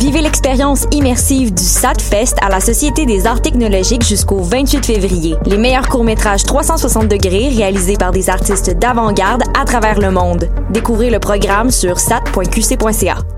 Vivez l'expérience immersive du SATFest à la Société des arts technologiques jusqu'au 28 février. Les meilleurs courts-métrages 360 degrés réalisés par des artistes d'avant-garde à travers le monde. Découvrez le programme sur sat.qc.ca.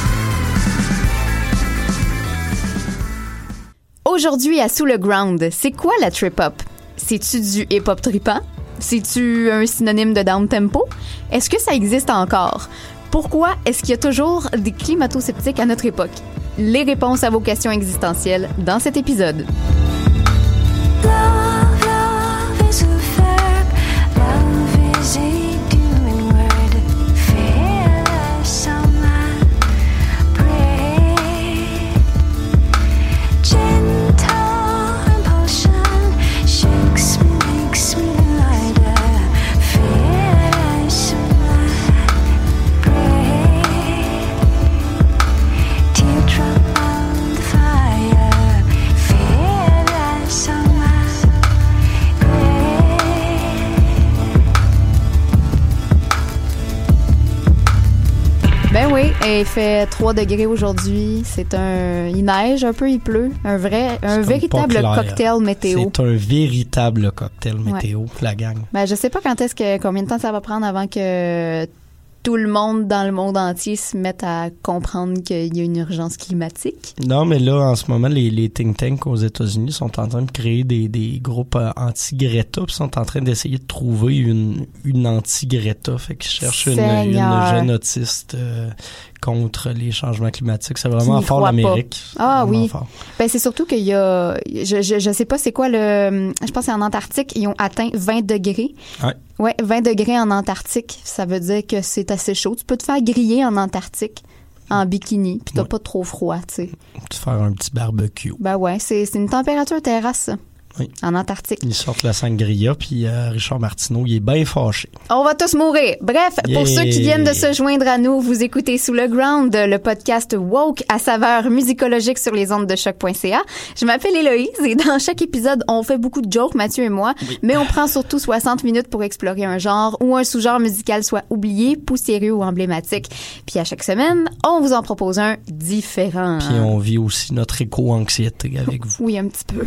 Aujourd'hui à Sous le Ground, c'est quoi la trip-hop? C'est-tu du hip-hop tripant? C'est-tu un synonyme de down-tempo? Est-ce que ça existe encore? Pourquoi est-ce qu'il y a toujours des climato-sceptiques à notre époque? Les réponses à vos questions existentielles dans cet épisode. Ben il fait 3 degrés aujourd'hui. C'est un, il neige un peu, il pleut. Un vrai, un véritable cocktail météo. C'est un véritable cocktail météo, la gang. Ben je sais pas quand est-ce que, combien de temps ça va prendre avant que tout le monde dans le monde entier se mette à comprendre qu'il y a une urgence climatique. Non, mais là, en ce moment, les, les think tanks aux États-Unis sont en train de créer des, des groupes euh, anti-Greta, puis sont en train d'essayer de trouver une, une anti-Greta. Fait qu'ils cherchent une, une, jeune autiste euh, contre les changements climatiques. C'est vraiment fort l'Amérique. Ah oui. Ben c'est surtout qu'il y a, je, je, je sais pas c'est quoi le, je pense c'est en Antarctique, ils ont atteint 20 degrés. Ouais. Ouais, 20 degrés en Antarctique, ça veut dire que c'est assez chaud. Tu peux te faire griller en Antarctique en bikini, puis t'as Ouais. pas trop froid, tu sais. Te faire un petit barbecue. Ben ouais, c'est c'est une température terrasse, ça, Oui. en Antarctique. Ils sortent la sangria, puis euh, Richard Martineau, il est bien fâché. On va tous mourir. Bref, pour ceux qui viennent de se joindre à nous, vous écoutez Sous le Ground, le podcast woke à saveur musicologique sur les ondes de choc.ca. Je m'appelle Héloïse et dans chaque épisode, on fait beaucoup de jokes, Mathieu et moi, mais on prend surtout 60 minutes pour explorer un genre ou un sous-genre musical soit oublié, poussiéreux ou emblématique. Puis à chaque semaine, on vous en propose un différent. Puis on vit aussi notre éco-anxiété avec vous. Oui, un petit peu.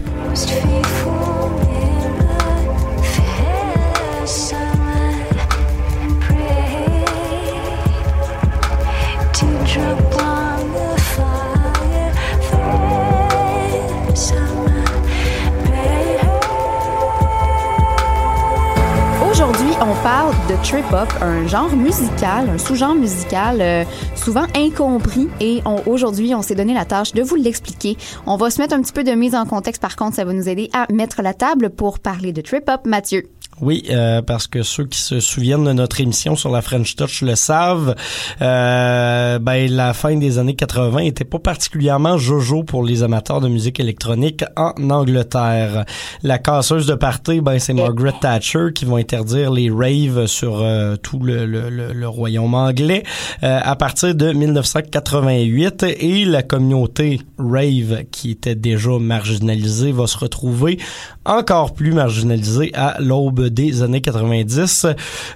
Parle de trip-hop, un genre musical, un sous-genre musical euh, souvent incompris. Et aujourd'hui, on s'est donné la tâche de vous l'expliquer. On va se mettre un petit peu de mise en contexte. Par contre, ça va nous aider à mettre la table pour parler de trip-hop. Mathieu. Oui, euh, parce que ceux qui se souviennent de notre émission sur la French Touch le savent. Euh, ben la fin des années 80 était pas particulièrement jojo pour les amateurs de musique électronique en Angleterre. La casseuse de party, ben c'est Margaret Thatcher qui va interdire les raves sur euh, tout le, le, royaume anglais euh, à partir de 1988 et la communauté rave qui était déjà marginalisée va se retrouver encore plus marginalisée à l'aube des années 90.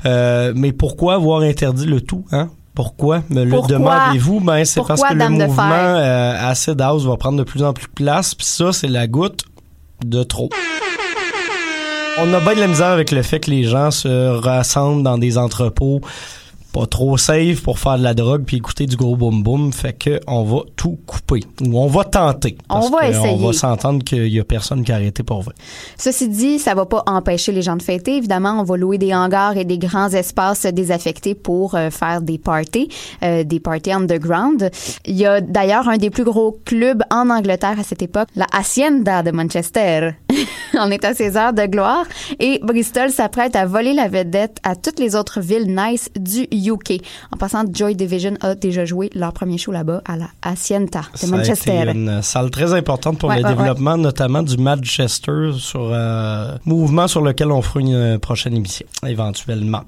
Euh, mais pourquoi avoir interdit le tout, hein? Pourquoi me le demandez-vous? Ben c'est parce que le Dame mouvement euh, Acid House va prendre de plus en plus de place, puis ça c'est la goutte de trop. On a bien de la misère avec le fait que les gens se rassemblent dans des entrepôts pas trop safe pour faire de la drogue puis écouter du gros boom boom. Fait que on va tout couper. Ou on va tenter. On va que essayer. On va s'entendre qu'il y a personne qui a arrêté pour vrai. Ceci dit, ça va pas empêcher les gens de fêter. Évidemment, on va louer des hangars et des grands espaces désaffectés pour euh, faire des parties, euh, des parties underground. Il y a d'ailleurs un des plus gros clubs en Angleterre à cette époque, la Hacienda de Manchester. on est à ses heures de gloire et Bristol s'apprête à voler la vedette à toutes les autres villes nice du UK. En passant, Joy Division a déjà joué leur premier show là-bas à la Hacienda de Manchester. été une salle très importante pour Ouais, le ouais, développement, notamment du Manchester, sur euh, mouvement sur lequel on fera une euh, prochaine émission, éventuellement.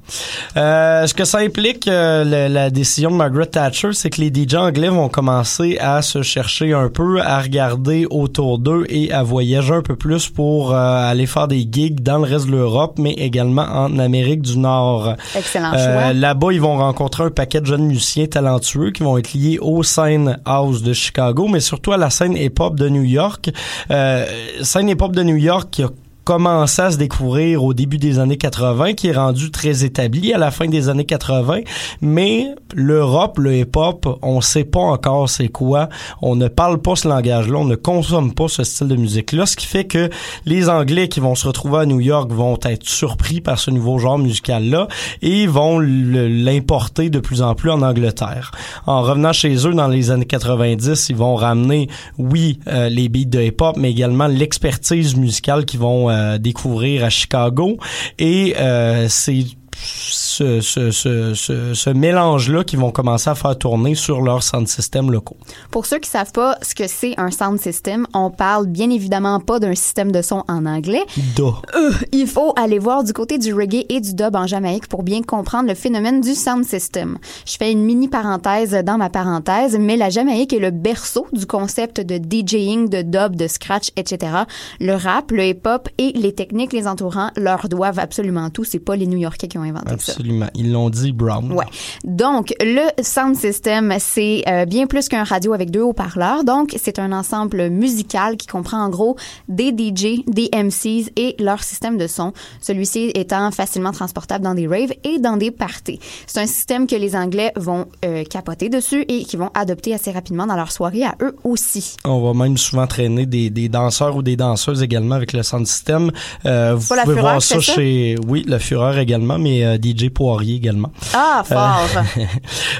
Euh, ce que ça implique, euh, la décision de Margaret Thatcher, c'est que les DJ anglais vont commencer à se chercher un peu, à regarder autour d'eux et à voyager un peu plus pour aller faire des gigs dans le reste de l'Europe, mais également en Amérique du Nord. Excellent choix. Là-bas, ils vont rencontrer un paquet de jeunes musiciens talentueux qui vont être liés aux scènes house de Chicago, mais surtout à la scène hip-hop de New York. Euh, scène hip-hop de New York qui a commencé à se découvrir au début des années 80, qui est rendu très établi à la fin des années 80, mais l'Europe, le hip-hop, on sait pas encore c'est quoi, on ne parle pas ce langage-là, on ne consomme pas ce style de musique-là, ce qui fait que les Anglais qui vont se retrouver à New York vont être surpris par ce nouveau genre musical-là et vont l'importer de plus en plus en Angleterre. En revenant chez eux dans les années 90, ils vont ramener, oui, euh, les beats de hip-hop, mais également l'expertise musicale qu'ils vont euh, découvrir à Chicago. Et euh, c'est ce, ce, ce, ce, ce mélange-là qui vont commencer à faire tourner sur leurs sound systems locaux. Pour ceux qui savent pas ce que c'est un sound system, on parle bien évidemment pas d'un système de son en anglais. Euh, il faut aller voir du côté du reggae et du dub en Jamaïque pour bien comprendre le phénomène du sound system. Je fais une mini parenthèse dans ma parenthèse, mais la Jamaïque est le berceau du concept de DJing, de dub, de scratch, etc. Le rap, le hip-hop et les techniques les entourant leur doivent absolument tout. C'est pas les New-Yorkais qui ont inventé ça. Absolument. Ils l'ont dit, Brown. Ouais. Donc, le sound system, c'est euh, bien plus qu'un radio avec deux haut-parleurs. Donc, c'est un ensemble musical qui comprend en gros des DJ, des MCs et leur système de son. Celui-ci étant facilement transportable dans des raves et dans des parties. C'est un système que les Anglais vont euh, capoter dessus et qui vont adopter assez rapidement dans leur soirée à eux aussi. On va même souvent traîner des, des danseurs ou des danseuses également avec le sound system. Euh, vous la pouvez voir ça ça? chez, oui, le Fureur également, mais euh, DJ Poirier également. Ah, fort!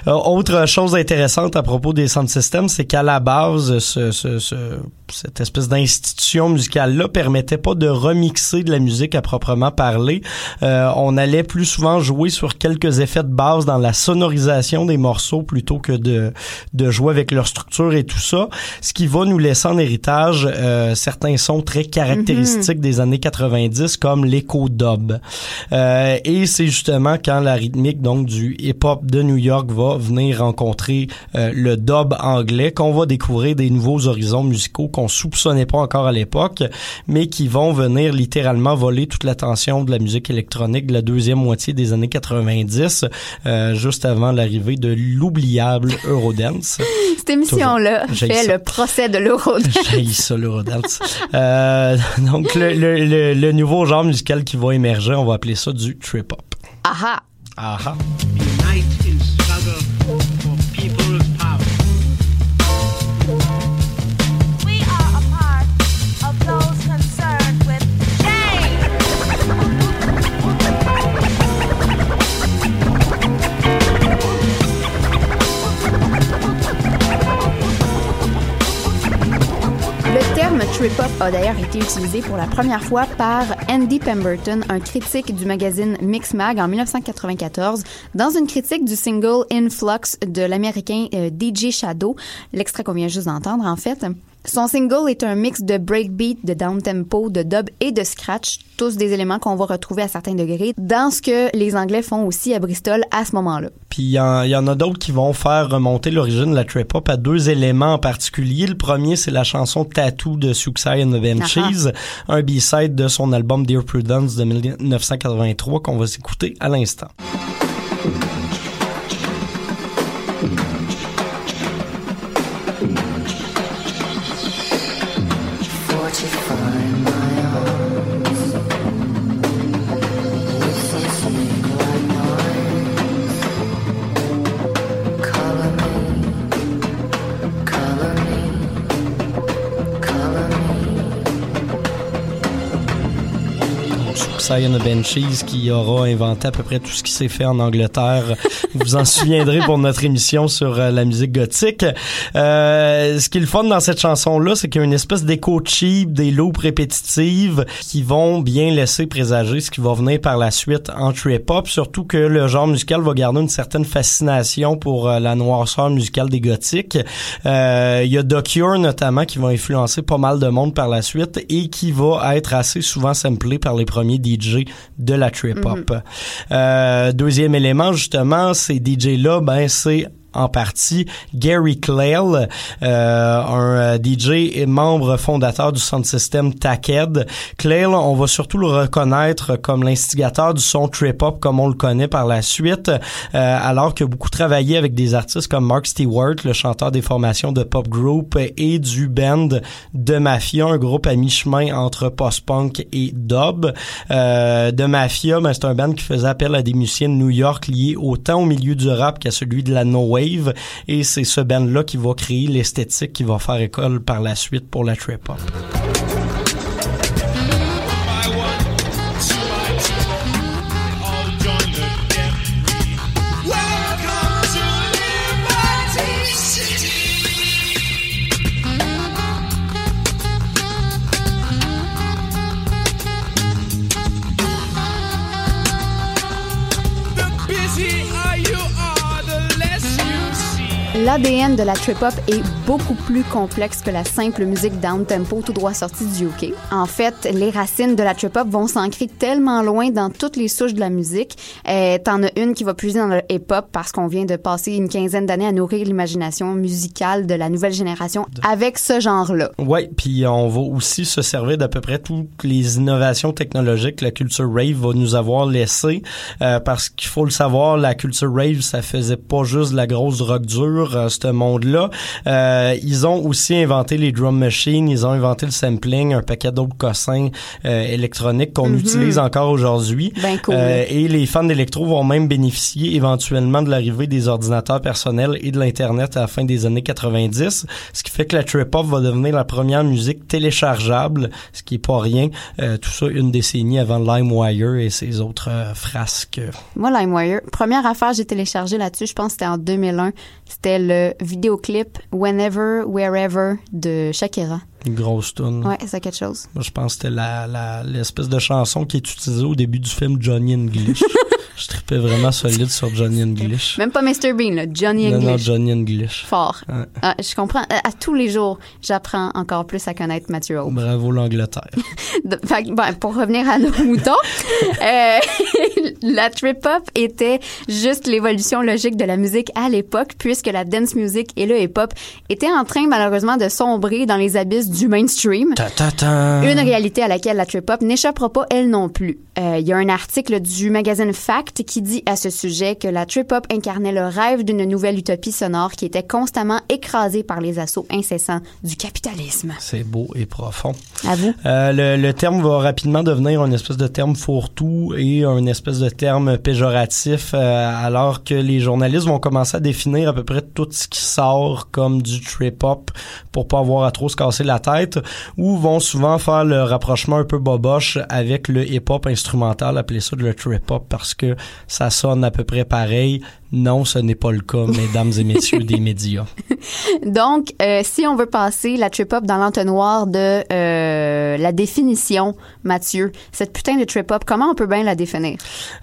Euh, Autre chose intéressante à propos des sound systems, c'est qu'à la base, ce, ce- ce- cette espèce d'institution musicale-là permettait pas de remixer de la musique à proprement parler. Euh, on allait plus souvent jouer sur quelques effets de base dans la sonorisation des morceaux plutôt que de, de jouer avec leur structure et tout ça, ce qui va nous laisser en héritage euh, certains sons très caractéristiques des années 90 comme l'écho dub. Euh, et c'est justement quand la rythmique donc du hip-hop de New York va venir rencontrer euh, le dub anglais qu'on va découvrir des nouveaux horizons musicaux qu'on soupçonnait pas encore à l'époque, mais qui vont venir littéralement voler toute l'attention de la musique électronique de la deuxième moitié des années 90, euh, juste avant l'arrivée de l'oubliable Eurodance. Cette émission-là fait ça. le procès de l'Eurodance. J'ai ça, l'Eurodance. Euh, donc, le, le, le, le nouveau genre musical qui va émerger, on va appeler ça du trip-hop. Aha! Ah ah. unite in struggle Le terme trip-hop a d'ailleurs été utilisé pour la première fois par Andy Pemberton, un critique du magazine Mix Mag en 1994, dans une critique du single Influx de l'américain euh, DJ Shadow, l'extrait qu'on vient juste d'entendre en fait. Son single est un mix de breakbeat, de downtempo, de dub et de scratch, tous des éléments qu'on va retrouver à certains degrés dans ce que les Anglais font aussi à Bristol à ce moment-là. Puis il y, en il y en a d'autres qui vont faire remonter l'origine de la trip-hop à deux éléments en particulier. Le premier, c'est la chanson Tattoo de Suicide and the Banshees, un B-side de son album Dear Prudence de 1983 qu'on va s'écouter à l'instant. Cy and Benchies qui aura inventé à peu près tout ce qui s'est fait en Angleterre. Vous en souviendrez pour notre émission sur euh, la musique gothique. Euh, ce qui est le fun dans cette chanson-là, c'est qu'il y a une espèce d'écho cheap, des loops répétitives qui vont bien laisser présager ce qui va venir par la suite en trip-hop, surtout que le genre musical va garder une certaine fascination pour euh, la noirceur musicale des gothiques. Euh, Il y a The Cure notamment qui va influencer pas mal de monde par la suite et qui va être assez souvent samplé par les premiers DJ de la trip-hop. Euh, deuxième élément, justement, ces DJ-là, ben c'est en partie Gary Clayle, euh, un euh, DJ et membre fondateur du sound system Tackhead. Clayle, on va surtout le reconnaître comme l'instigateur du son trip-hop comme on le connaît par la suite, euh, alors qu'il a beaucoup travaillé avec des artistes comme Mark Stewart, le chanteur des formations de pop group et du band de Mafia, un groupe à mi-chemin entre post-punk et dub. Euh, de Mafia, ben, c'est un band qui faisait appel à des musiciens de New York liés autant au milieu du rap qu'à celui de la no et c'est ce band là qui va créer l'esthétique qui va faire école par la suite pour la trip hop. L'ADN de la trip-hop est beaucoup plus complexe que la simple musique down-tempo tout droit sortie du UK. En fait, les racines de la trip-hop vont s'ancrer tellement loin dans toutes les souches de la musique. Euh, T'en as une qui va puiser dans le hip-hop parce qu'on vient de passer une quinzaine d'années à nourrir l'imagination musicale de la nouvelle génération avec ce genre-là. Ouais, puis on va aussi se servir d'à peu près toutes les innovations technologiques que la culture rave va nous avoir laissées euh, parce qu'il faut le savoir, la culture rave ça faisait pas juste de la grosse drogue dure, euh, ce monde-là. Euh, ils ont aussi inventé les drum machines, ils ont inventé le sampling, un paquet d'autres cossins euh, électroniques qu'on Mhm. utilise encore aujourd'hui. Ben cool. Euh, et les fans d'électro vont même bénéficier éventuellement de l'arrivée des ordinateurs personnels et de l'internet à la fin des années 90, ce qui fait que la trip hop va devenir la première musique téléchargeable, ce qui est pas rien. Euh, tout ça une décennie avant LimeWire et ses autres euh, frasques. Moi, LimeWire, première affaire j'ai téléchargé là-dessus, je pense que c'était en 2001. C'était le vidéoclip Whenever, Wherever de Shakira. Une grosse tune. Ouais, c'est quelque chose. Moi, je pense que c'était la, la, l'espèce de chanson qui est utilisée au début du film Johnny English. je tripais vraiment solide sur Johnny English. Même pas Mr. Bean, là, Johnny Non, non, English. Johnny English. Fort. Ouais. Ah, je comprends. À, à tous les jours, j'apprends encore plus à connaître Mathieu Hope. Bravo l'Angleterre. Ben, pour revenir à nos moutons, euh, la trip-hop était juste l'évolution logique de la musique à l'époque, puisque la dance music et le hip-hop étaient en train malheureusement de sombrer dans les abysses du mainstream. Ta ta ta. Une réalité à laquelle la trip-hop n'échappera pas, elle non plus. Euh, Il y a un article du magazine Fact qui dit à ce sujet que la trip-hop incarnait le rêve d'une nouvelle utopie sonore qui était constamment écrasée par les assauts incessants du capitalisme. C'est beau et profond. À vous. Euh, le, le terme va rapidement devenir une espèce de terme fourre-tout et un espèce de terme péjoratif, euh, alors que les journalistes vont commencer à définir à peu près tout ce qui sort comme du trip-hop pour pas avoir à trop se casser la tête, ou vont souvent faire le rapprochement un peu boboche avec le hip-hop instrumental, appeler ça le trip-hop parce que ça sonne à peu près pareil. Non, ce n'est pas le cas, mesdames et messieurs des médias. Donc, euh, si on veut passer la trip-hop dans l'entonnoir de euh, la définition, Mathieu, cette putain de trip-hop, comment on peut bien la définir?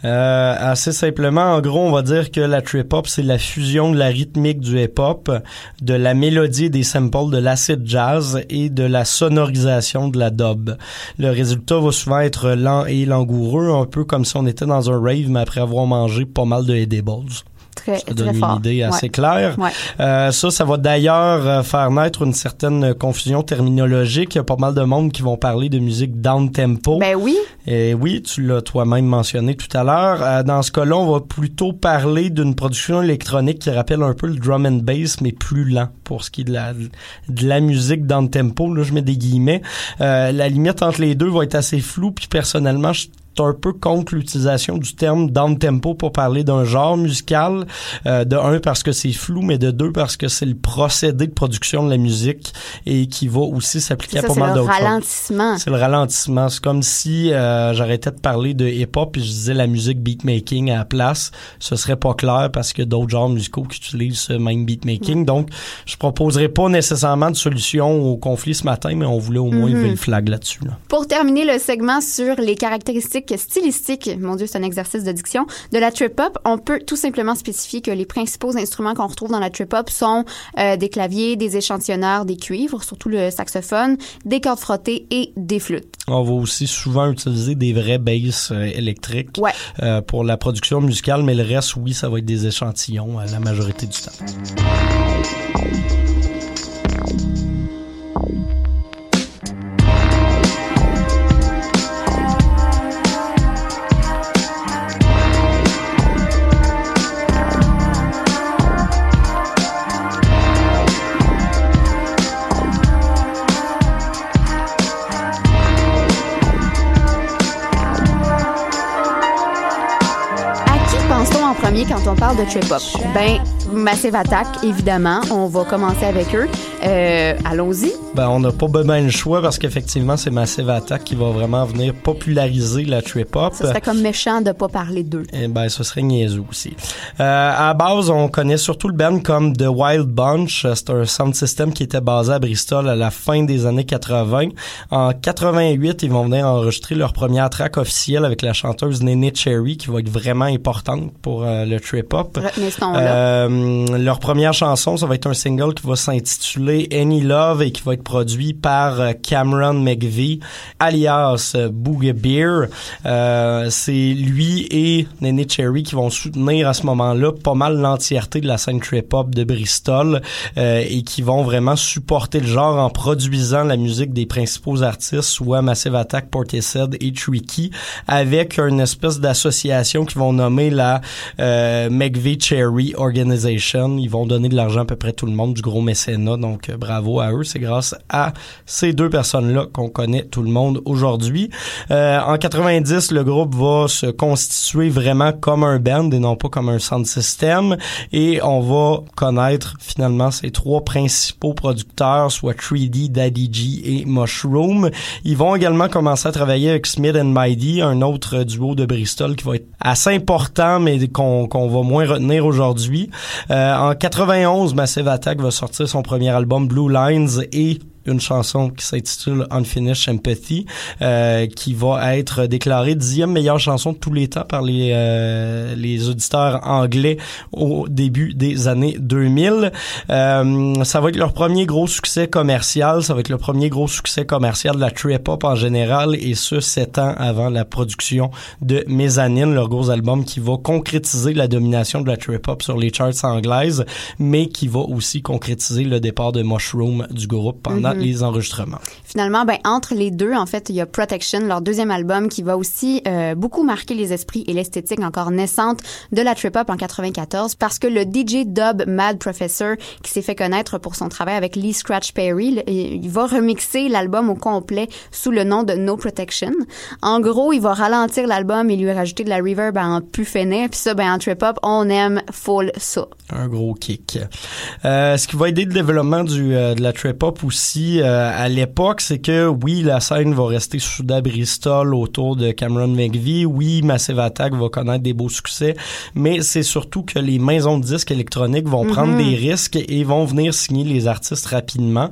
Euh, assez simplement, en gros, on va dire que la trip-hop, c'est la fusion de la rythmique du hip-hop, de la mélodie des samples de l'acid jazz et de la sonorisation de la dub. Le résultat va souvent être lent et langoureux, un peu comme si on était dans un rave, mais après avoir mangé pas mal de edibles. Très, Ça très donne fort. une idée assez Ouais. claire. Ouais. Euh, ça, ça va d'ailleurs euh, faire naître une certaine confusion terminologique. Il y a pas mal de monde qui vont parler de musique down tempo. Ben oui. Et oui, tu l'as toi-même mentionné tout à l'heure. Euh, dans ce cas-là, on va plutôt parler d'une production électronique qui rappelle un peu le drum and bass, mais plus lent pour ce qui est de la, de la musique dans le tempo. Là, je mets des guillemets. Euh, la limite entre les deux va être assez floue, puis personnellement, je un peu contre l'utilisation du terme down tempo pour parler d'un genre musical. Euh, de un parce que c'est flou, mais de deux parce que c'est le procédé de production de la musique et qui va aussi s'appliquer à pas c'est mal le d'autres choses. ralentissement. C'est le ralentissement. C'est comme si euh, j'arrêtais de parler de hip-hop et je disais la musique beatmaking à la place. Ce serait pas clair parce que d'autres genres musicaux qui utilisent ce même beatmaking. Donc, je proposerai pas nécessairement de solution au conflit ce matin, mais on voulait au moins Mhm. lever le flag là-dessus. là. Pour terminer le segment sur les caractéristiques stylistiques, mon Dieu, c'est un exercice de diction, de la trip-hop, on peut tout simplement spécifier que les principaux instruments qu'on retrouve dans la trip-hop sont euh, des claviers, des échantillonneurs, des cuivres, surtout le saxophone, des cordes frottées et des flûtes. On va aussi souvent utiliser des vrais basses euh, électriques Ouais. euh, pour la production musicale, mais le reste, oui, ça va être des échantillons euh, la majorité du temps. On parle de trip-hop? Ben, Massive Attack, évidemment. On va commencer avec eux. Euh, Allons-y. Ben, on n'a pas bien le choix parce qu'effectivement, c'est Massive Attack qui va vraiment venir populariser la trip-hop. Ce serait comme méchant de pas parler d'eux. Eh ben, ce serait niaiseux aussi. Euh, à la base, on connaît surtout le band comme The Wild Bunch. C'est un sound system qui était basé à Bristol à la fin des années 80. En 88, ils vont venir enregistrer leur première track officielle avec la chanteuse Nene Cherry, qui va être vraiment importante pour euh, le trip-hop. Euh, leur première chanson, ça va être un single qui va s'intituler Any Love et qui va être produit par euh, Cameron McVie, alias euh, Boogie Beer. Euh, c'est lui et Nene Cherry qui vont soutenir à ce moment-là pas mal l'entièreté de la scène trip-hop de Bristol euh, et qui vont vraiment supporter le genre en produisant la musique des principaux artistes, soit Massive Attack, Portishead et Tricky, avec une espèce d'association qu'ils vont nommer la McVie Cherry Organization. Ils vont donner de l'argent à peu près tout le monde, du gros mécénat, donc euh, bravo à eux. C'est grâce à ces deux personnes-là qu'on connaît tout le monde aujourd'hui. Euh, en 90, le groupe va se constituer vraiment comme un band et non pas comme un sound system. Et on va connaître finalement ces trois principaux producteurs, soit 3D, Daddy G et Mushroom. Ils vont également commencer à travailler avec Smith and Mighty, un autre duo de Bristol qui va être assez important, mais qu'on qu'on va moins retenir aujourd'hui. Euh, en 91, Massive Attack va sortir son premier album Blue Lines et une chanson qui s'intitule Unfinished Empathy, euh, qui va être déclarée dixième meilleure chanson de tous les temps par les, euh, les auditeurs anglais au début des années 2000. Euh, ça va être leur premier gros succès commercial, ça va être le premier gros succès commercial de la trip-hop en général, et ce, sept ans avant la production de Mezzanine, leur gros album qui va concrétiser la domination de la trip-hop sur les charts anglaises, mais qui va aussi concrétiser le départ de Mushroom du groupe pendant. Les enregistrements. Finalement, ben entre les deux, en fait, il y a Protection, leur deuxième album, qui va aussi euh, beaucoup marquer les esprits et l'esthétique encore naissante de la trip hop en 94, parce que le DJ dub Mad Professor, qui s'est fait connaître pour son travail avec Lee Scratch Perry, il va remixer l'album au complet sous le nom de No Protection. En gros, il va ralentir l'album et lui rajouter de la reverb en puffernet, puis ça, ben en trip hop, on aime full ça. Un gros kick. Euh, ce qui va aider le développement du, euh, de la trip-hop aussi euh, à l'époque, c'est que oui, la scène va rester soudée à Bristol autour de Cameron McVie. Oui, Massive Attack va connaître des beaux succès, mais c'est surtout que les maisons de disques électroniques vont prendre Mhm. des risques et vont venir signer les artistes rapidement.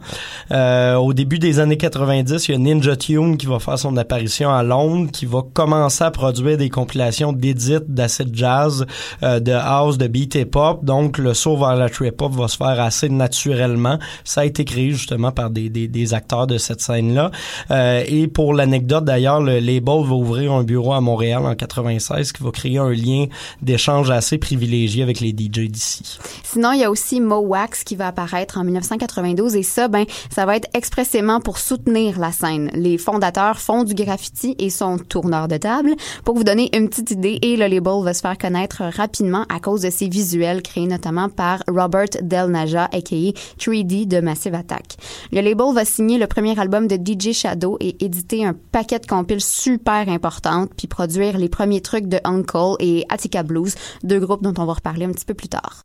Euh, au début des années 90, il y a Ninja Tune qui va faire son apparition à Londres, qui va commencer à produire des compilations d'édits d'acid jazz, euh, de house, de beat hip hop. Donc le saut vers la trip hop va se faire assez naturellement. Ça a été créé justement par des, des, acteurs de cette scène-là. Euh, et pour l'anecdote d'ailleurs, le label va ouvrir un bureau à Montréal en 96 qui va créer un lien d'échange assez privilégié avec les DJ d'ici. Sinon, il y a aussi Mo Wax qui va apparaître en 1992 et ça, ben, ça va être expressément pour soutenir la scène. Les fondateurs font du graffiti et sont tourneurs de table. Pour vous donner une petite idée, et le label va se faire connaître rapidement à cause de ses visuels créés notamment par Robert Del Naja, aka 3D de Massive Attack. Label va signer le premier album de DJ Shadow et éditer un paquet de compiles super importantes, puis produire les premiers trucs de Uncle et Attica Blues, deux groupes dont on va reparler un petit peu plus tard.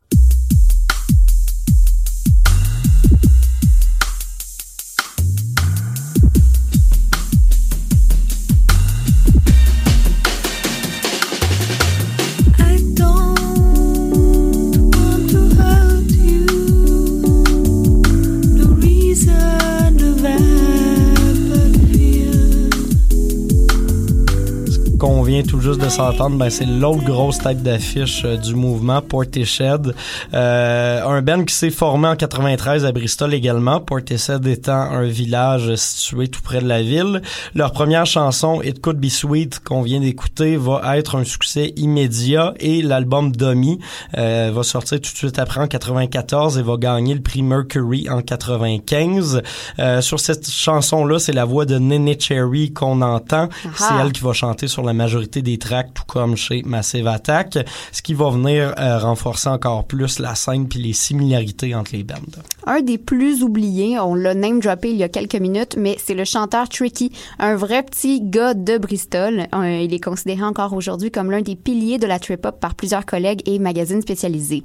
Vient tout juste de s'entendre, ben c'est l'autre grosse tête d'affiche euh, du mouvement, Portishead. Euh, un band qui s'est formé en 93 à Bristol également, Portishead étant un village situé tout près de la ville. Leur première chanson, It Could Be Sweet, qu'on vient d'écouter, va être un succès immédiat et l'album Dummy euh, va sortir tout de suite après en 94 et va gagner le prix Mercury en 95. Euh, sur cette chanson-là, c'est la voix de Nene Cherry qu'on entend. C'est Ah. elle qui va chanter sur la majorité des tracks, tout comme chez Massive Attack, ce qui va venir euh, renforcer encore plus la scène puis les similarités entre les bandes. Un des plus oubliés, on l'a name droppé il y a quelques minutes, mais c'est le chanteur Tricky, un vrai petit gars de Bristol. Euh, il est considéré encore aujourd'hui comme l'un des piliers de la trip-hop par plusieurs collègues et magazines spécialisés.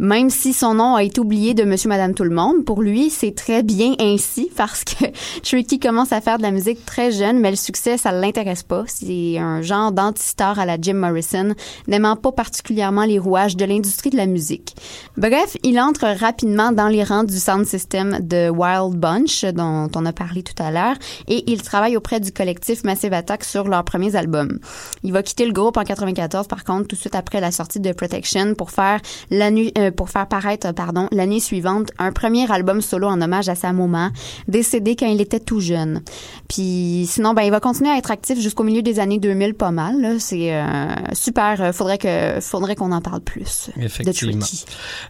Même si son nom a été oublié de Monsieur Madame Tout le Monde, pour lui, c'est très bien ainsi parce que Tricky commence à faire de la musique très jeune, mais le succès, ça l'intéresse pas. C'est un genre d'anti-star à la Jim Morrison, n'aimant pas particulièrement les rouages de l'industrie de la musique. Bref, il entre rapidement dans les rangs du sound system de Wild Bunch, dont on a parlé tout à l'heure, et il travaille auprès du collectif Massive Attack sur leurs premiers albums. Il va quitter le groupe en 94, par contre, tout de suite après la sortie de Protection, pour faire l'année, euh, pour faire paraître, euh, pardon, l'année suivante un premier album solo en hommage à sa maman, décédée quand il était tout jeune. Puis sinon, ben il va continuer à être actif jusqu'au milieu des années 2000, pas mal. là. C'est euh, super. euh, faudrait que, faudrait qu'on en parle plus. Effectivement.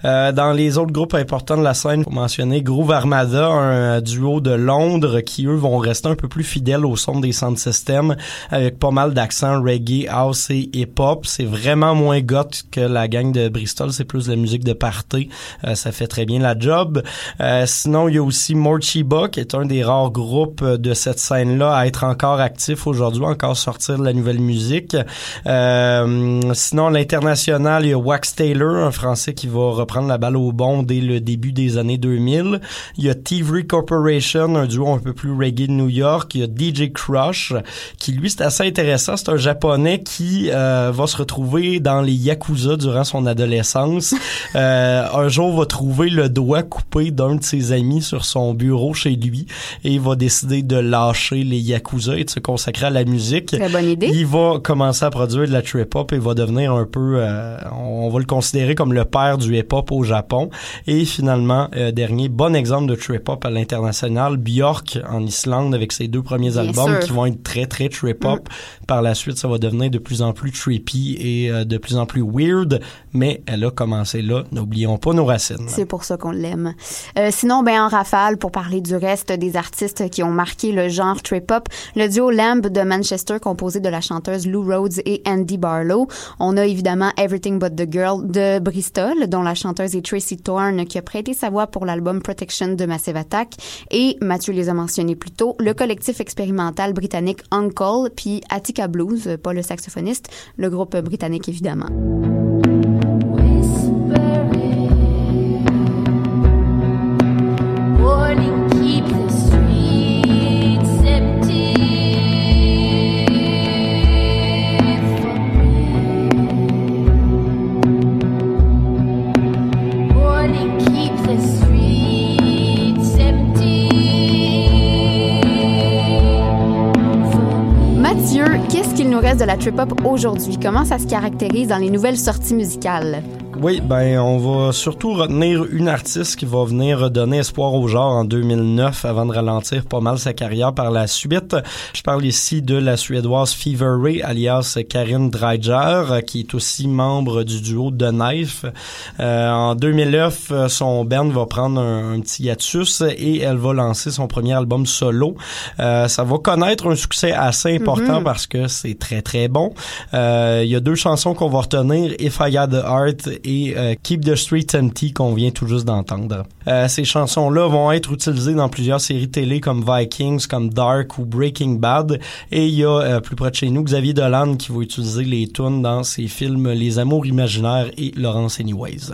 Euh, dans les autres groupes importants de la scène, faut mentionner Groove Armada, un euh, duo de Londres qui eux vont rester un peu plus fidèles au son des sound systems avec pas mal d'accents reggae, house et hip-hop. C'est vraiment moins goth que la gang de Bristol, c'est plus de la musique de party. Euh, ça fait très bien la job. Euh, sinon, il y a aussi Morchiba qui est un des rares groupes de cette scène-là à être encore actif aujourd'hui, encore sortir de la nouvelle musique. Euh, sinon, l'international, il y a Wax Taylor, un Français qui va reprendre la balle au bon dès le début des années 2000. Il y a Thievery Corporation, un duo un peu plus reggae de New York. Il y a DJ Crush, qui lui, c'est assez intéressant. C'est un japonais qui va se retrouver dans les Yakuza durant son adolescence. Euh, un jour, va trouver le doigt coupé d'un de ses amis sur son bureau chez lui et il va décider de lâcher les Yakuza et de se consacrer à la musique. Très bonne idée. Il va commencer à produire de la trip hop et va devenir un peu, euh, on va le considérer comme le père du hip hop au Japon. Et finalement, euh, dernier bon exemple de trip hop à l'international, Björk en Islande avec ses deux premiers Bien albums sûr. qui vont être très très trip hop. Par la suite, ça va devenir de plus en plus trippy et euh, de plus en plus weird. Mais elle a commencé là. N'oublions pas nos racines. C'est pour ça qu'on l'aime. Euh, sinon, ben en rafale, pour parler du reste des artistes qui ont marqué le genre trip-hop, le duo Lamb de Manchester, composé de la chanteuse Lou Rhodes et Andy Barlow. On a évidemment Everything But the Girl de Bristol, dont la chanteuse est Tracy Thorne, qui a prêté sa voix pour l'album Protection de Massive Attack. Et, Mathieu les a mentionnés plus tôt, le collectif expérimental britannique Uncle, puis Attica Blues, pas le saxophoniste, le groupe britannique évidemment. Trip-hop aujourd'hui? Comment ça se caractérise dans les nouvelles sorties musicales? Oui, ben on va surtout retenir une artiste qui va venir donner espoir au genre en 2009 avant de ralentir pas mal sa carrière par la suite. Je parle ici de la suédoise Fever Ray alias Karin Dreijer qui est aussi membre du duo The Knife. Euh, en 2009, euh, son band va prendre un, un petit hiatus et elle va lancer son premier album solo. Euh, ça va connaître un succès assez important Mhm. parce que c'est très très bon. Euh, Il y a deux chansons qu'on va retenir, If I Had the Heart et euh, Keep the Street Empty qu'on vient tout juste d'entendre. Euh, ces chansons-là vont être utilisées dans plusieurs séries télé comme Vikings, comme Dark ou Breaking Bad. Et il y a euh, plus près de chez nous Xavier Dolan qui va utiliser les tunes dans ses films Les Amours imaginaires et Laurence Anyways.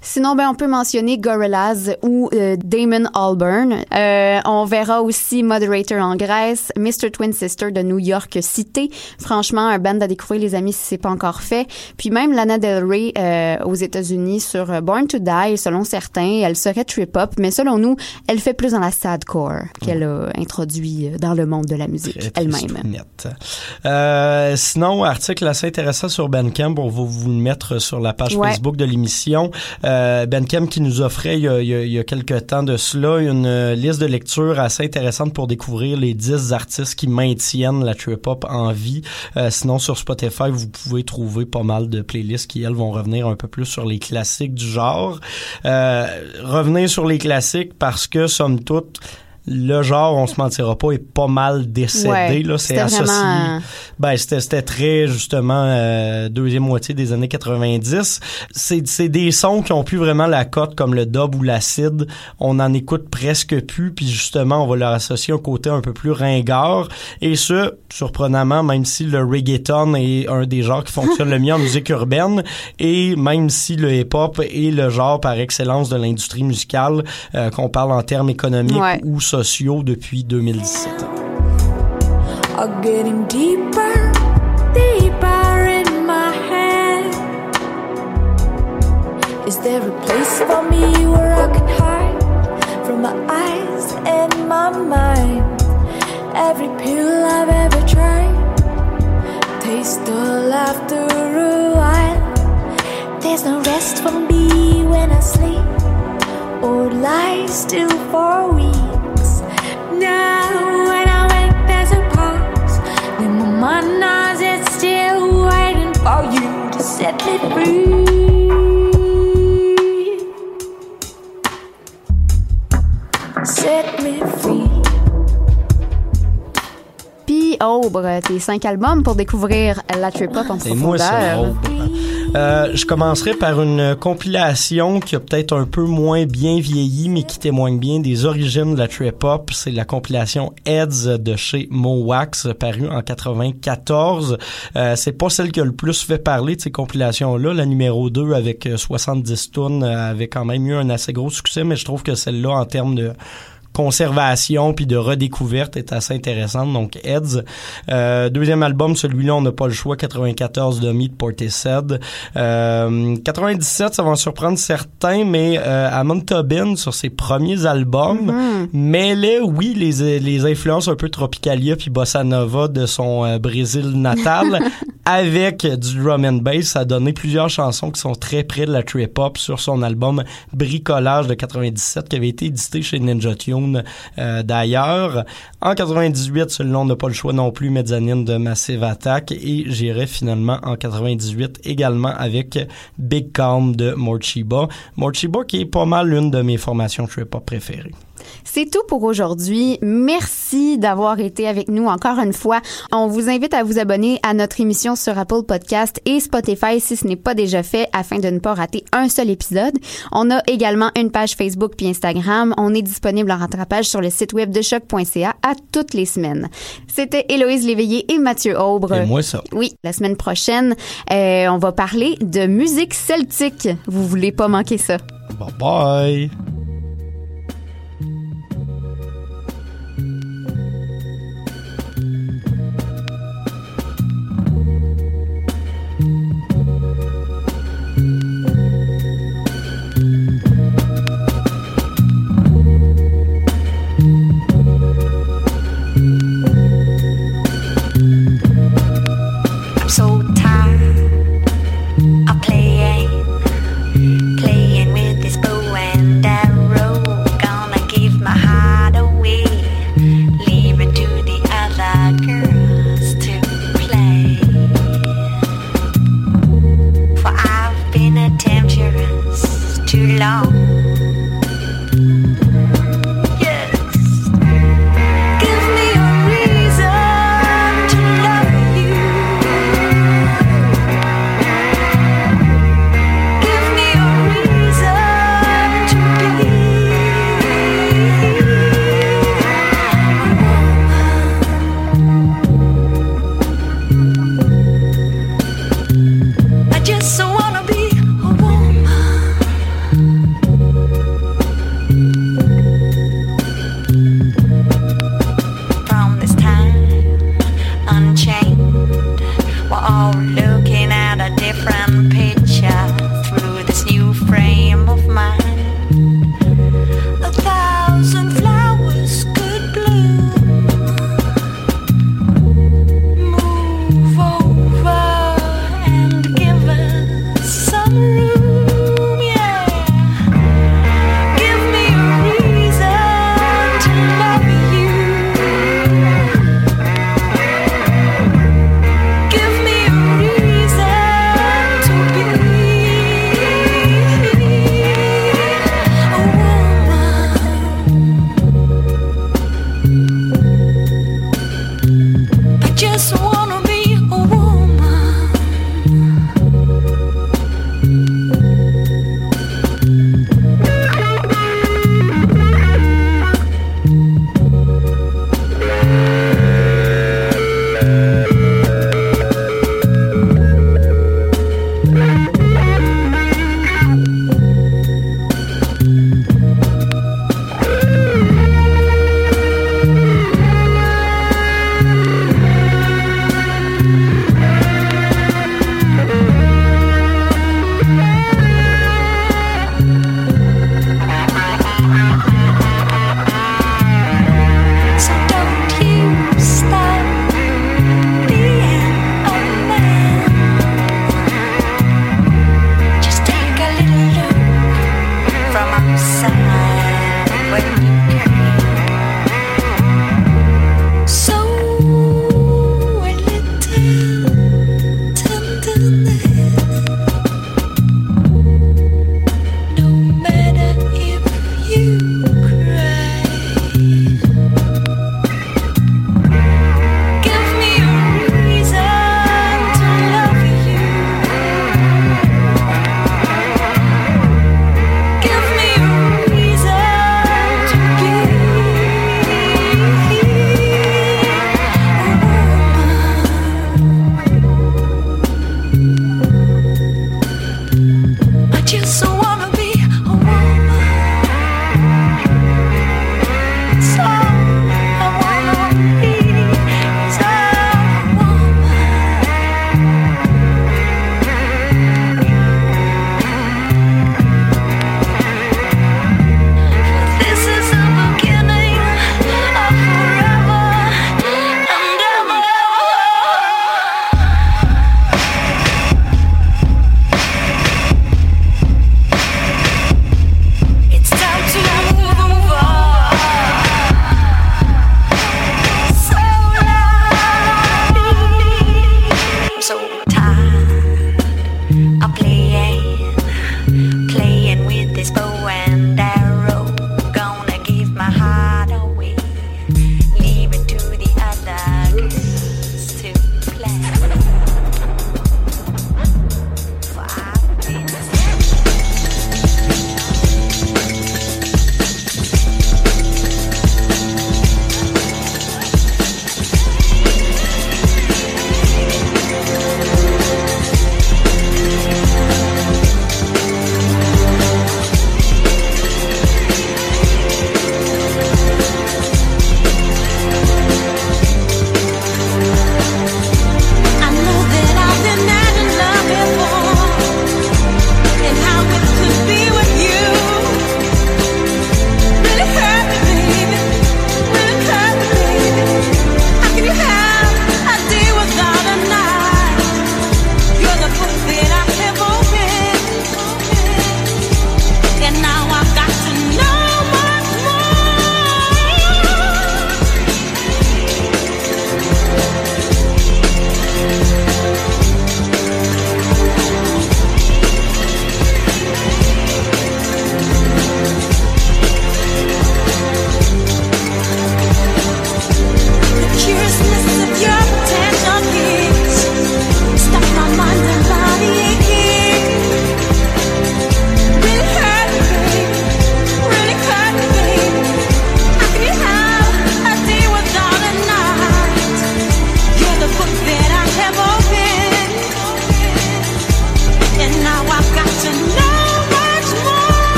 Sinon, ben, on peut mentionner Gorillaz ou Damon Albarn. On verra aussi Moderator en Grèce, Mr. Twin Sister de New York Cité. Franchement, un band à découvrir, les amis, si c'est pas encore fait. Puis même Lana Del Rey euh, aux États-Unis sur euh, Born to Die, selon certains, elle serait trip-hop, mais selon nous, elle fait plus dans la sadcore qu'elle a introduit euh, dans le monde de la musique elle-même. Euh, sinon, article assez intéressant sur Bandcamp, on va vous le mettre sur la page Ouais. Facebook de l'émission. Euh, Bandcamp qui nous offrait il y, a, il y a- il y a quelques temps de cela une liste de lecture assez intéressante pour découvrir les 10 artistes qui maintiennent la trip-hop en vie. Euh, sinon, sur Spotify, vous pouvez trouver pas mal de playlists qui, elles, vont revenir un peu plus sur les classiques du genre. Euh, revenir sur les classiques parce que, somme toute, le genre, on se mentira pas, est pas mal décédé. Ouais, là, c'est c'était associé. vraiment, Ben, c'était, c'était très, justement, euh, deuxième moitié des années 90. C'est, c'est des sons qui ont plus vraiment la cote comme le dub ou l'acide. On en écoute presque plus, puis justement, on va leur associer un côté un peu plus ringard. Et ce, surprenamment, même si le reggaeton est un des genres qui fonctionne le mieux en musique urbaine, et même si le hip-hop est le genre par excellence de l'industrie musicale, euh, qu'on parle en termes économiques Ouais. ou sociaux depuis 2017. are getting deeper, deeper in my head. Is there a place for me where I can hide from my eyes and my mind? Every pill I've ever tried, taste all after a while. There's no rest for me when I sleep or lie still for weeks. Puis Aubre, tes cinq albums pour découvrir la trip-hop en moi profondeur. Rob. Euh, je commencerai par une compilation qui a peut-être un peu moins bien vieilli, mais qui témoigne bien des origines de la trip-hop. C'est la compilation Heads de chez Mowax, parue en 94. Euh, c'est pas celle qui a le plus fait parler de ces compilations-là. La numéro 2 avec euh, 70 tonnes avait quand même eu un assez gros succès, mais je trouve que celle-là, en termes de conservation puis de redécouverte est assez intéressante. Donc Heads euh, deuxième album celui-là on n'a pas le choix 94 de Meat Portishead. Euh, 97 ça va en surprendre certains mais euh, Amon Tobin sur ses premiers albums mêlait oui les les influences un peu tropicalia puis bossa nova de son euh, Brésil natal avec du drum and bass a donné plusieurs chansons qui sont très près de la trip hop sur son album Bricolage de 97 qui avait été édité chez Ninja Tune euh, d'ailleurs. En 98, celui-là, on n'a pas le choix non plus, Mezzanine de Massive Attack et j'irai finalement en 98 également avec Big Calm de Morchiba. Morchiba qui est pas mal l'une de mes formations trip hop préférées. C'est tout pour aujourd'hui. Merci d'avoir été avec nous encore une fois. On vous invite à vous abonner à notre émission sur Apple Podcast et Spotify si ce n'est pas déjà fait afin de ne pas rater un seul épisode. On a également une page Facebook puis Instagram. On est disponible en rattrapage sur le site web de choc.ca à toutes les semaines. C'était Héloïse Léveillé et Mathieu Aubre. Et moi ça. Oui, la semaine prochaine, euh, on va parler de musique celtique. Vous voulez pas manquer ça? Bye bye!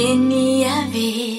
In the avait.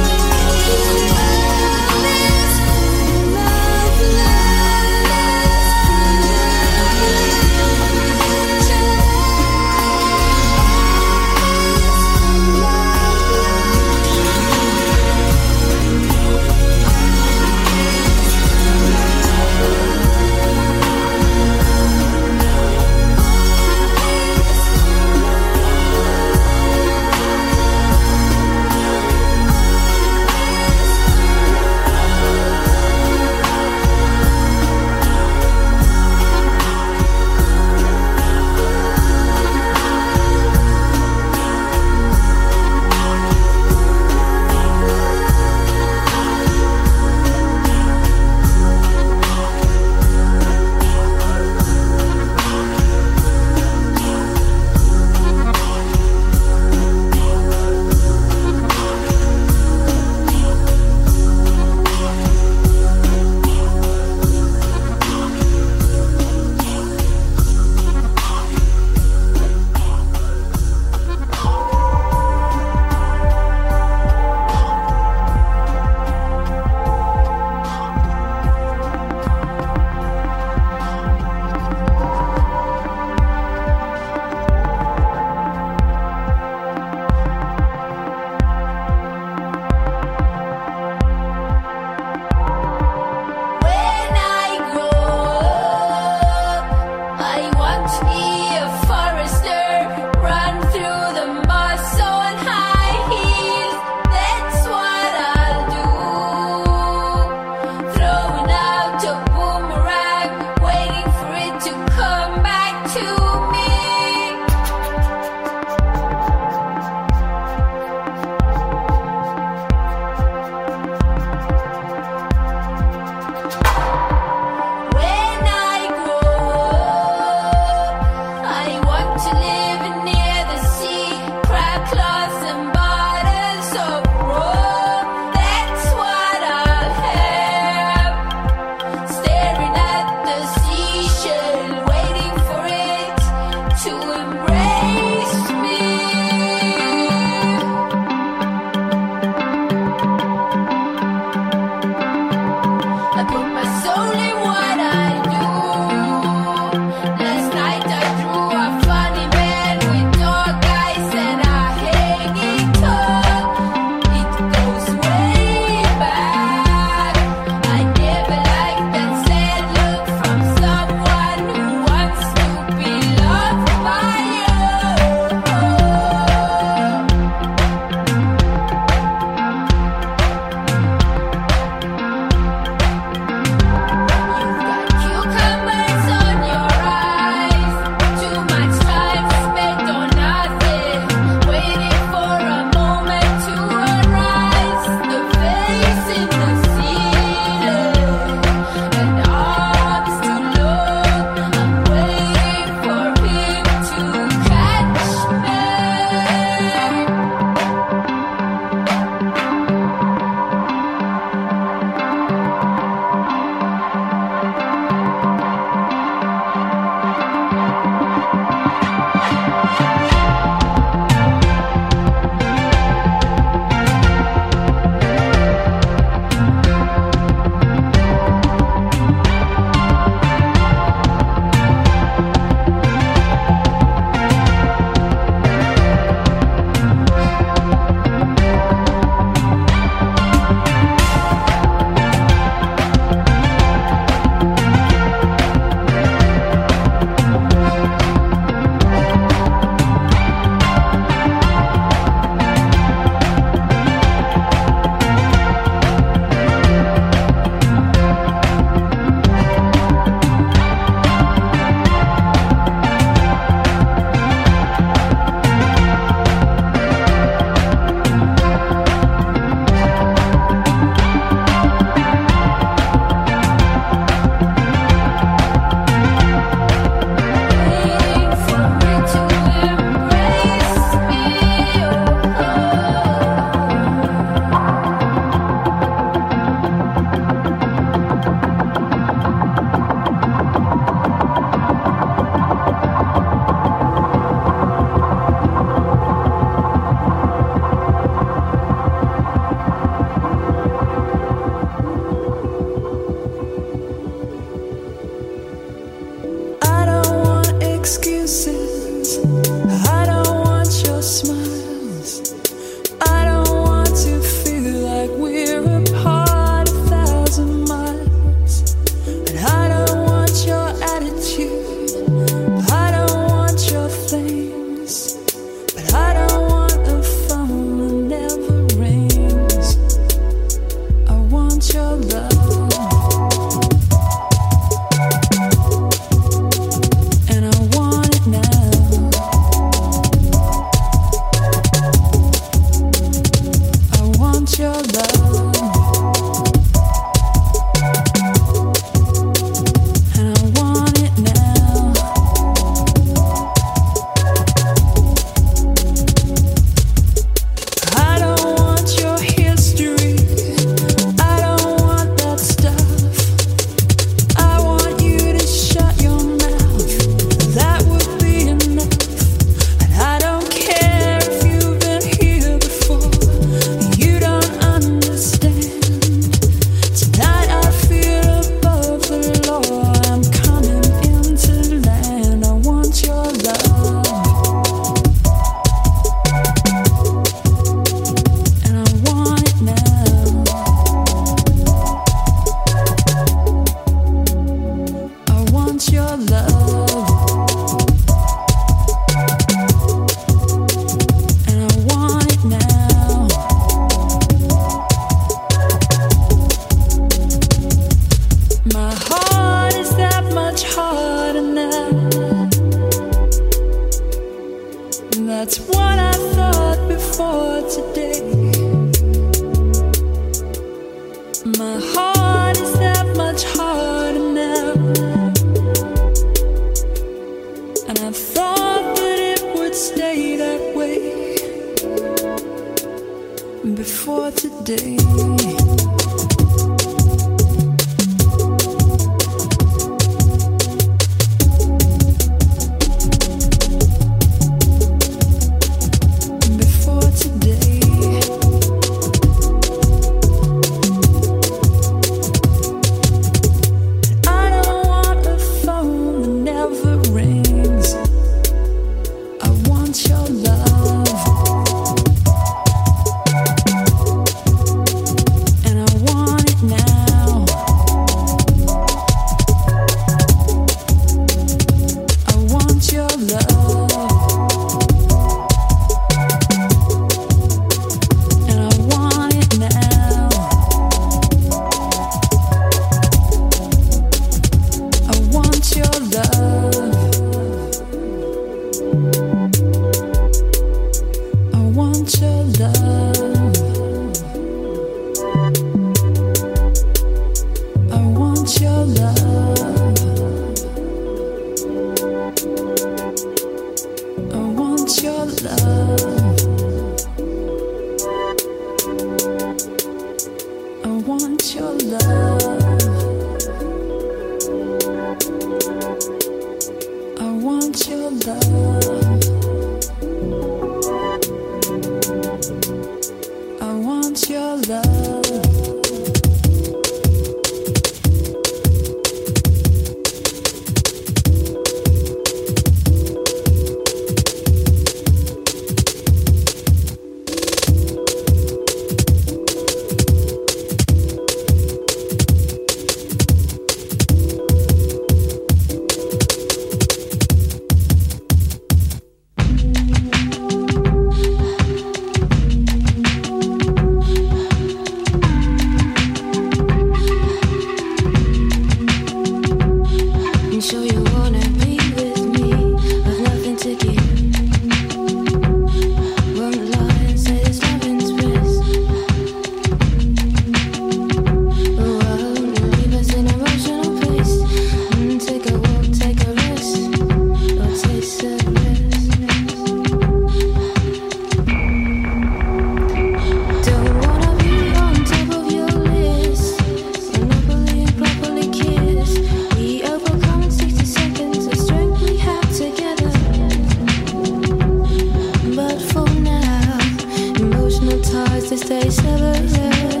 to stay severed.